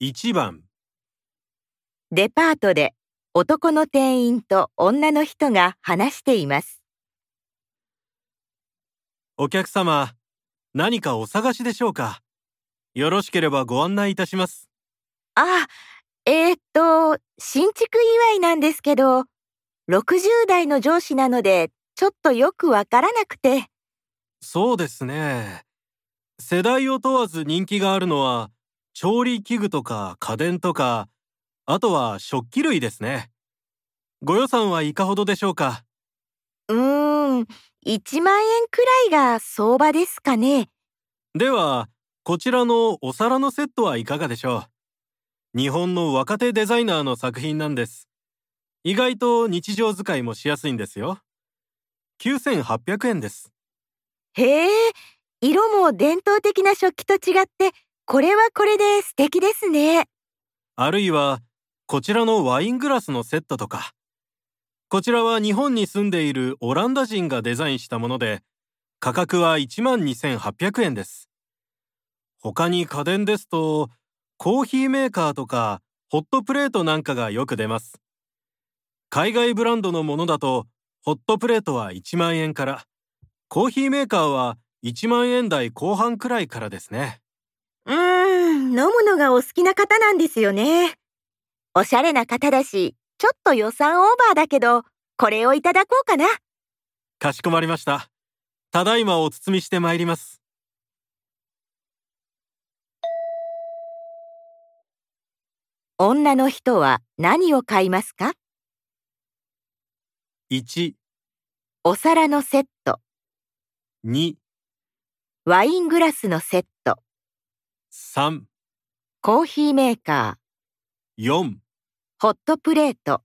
1番デパートで男の店員と女の人が話しています。お客様何かお探しでしょうか？よろしければご案内いたしますあ、えー、っと、新築祝いなんですけど、60代の上司なので、ちょっとよくわからなくて。そうですね世代を問わず人気があるのは調理器具とか家電とかあとは食器類ですね。ご予算はいかほどでしょうか？うーん、1万円くらいが相場ですかね。ではこちらのお皿のセットはいかがでしょう？日本の若手デザイナーの作品なんです。意外と日常使いもしやすいんですよ。9800円です。へえ、色も伝統的な食器と違って、これはこれで素敵ですね。あるいはこちらのワイングラスのセットとか。こちらは日本に住んでいるオランダ人がデザインしたもので価格は12,800円です。他に家電ですとコーヒーメーカーとかホットプレートなんかがよく出ます。海外ブランドのものだとホットプレートは1万円から。コーヒーメーカーは1万円台後半くらいからですね。うーん、飲むのがお好きな方なんですよね。おしゃれな方だし、ちょっと予算オーバーだけど、これをいただこうかな。かしこまりました。ただいまお包みしてまいります。女の人は何を買いますか？1、お皿のセット、2、ワイングラスのセット、3、コーヒーメーカー、4ホットプレート。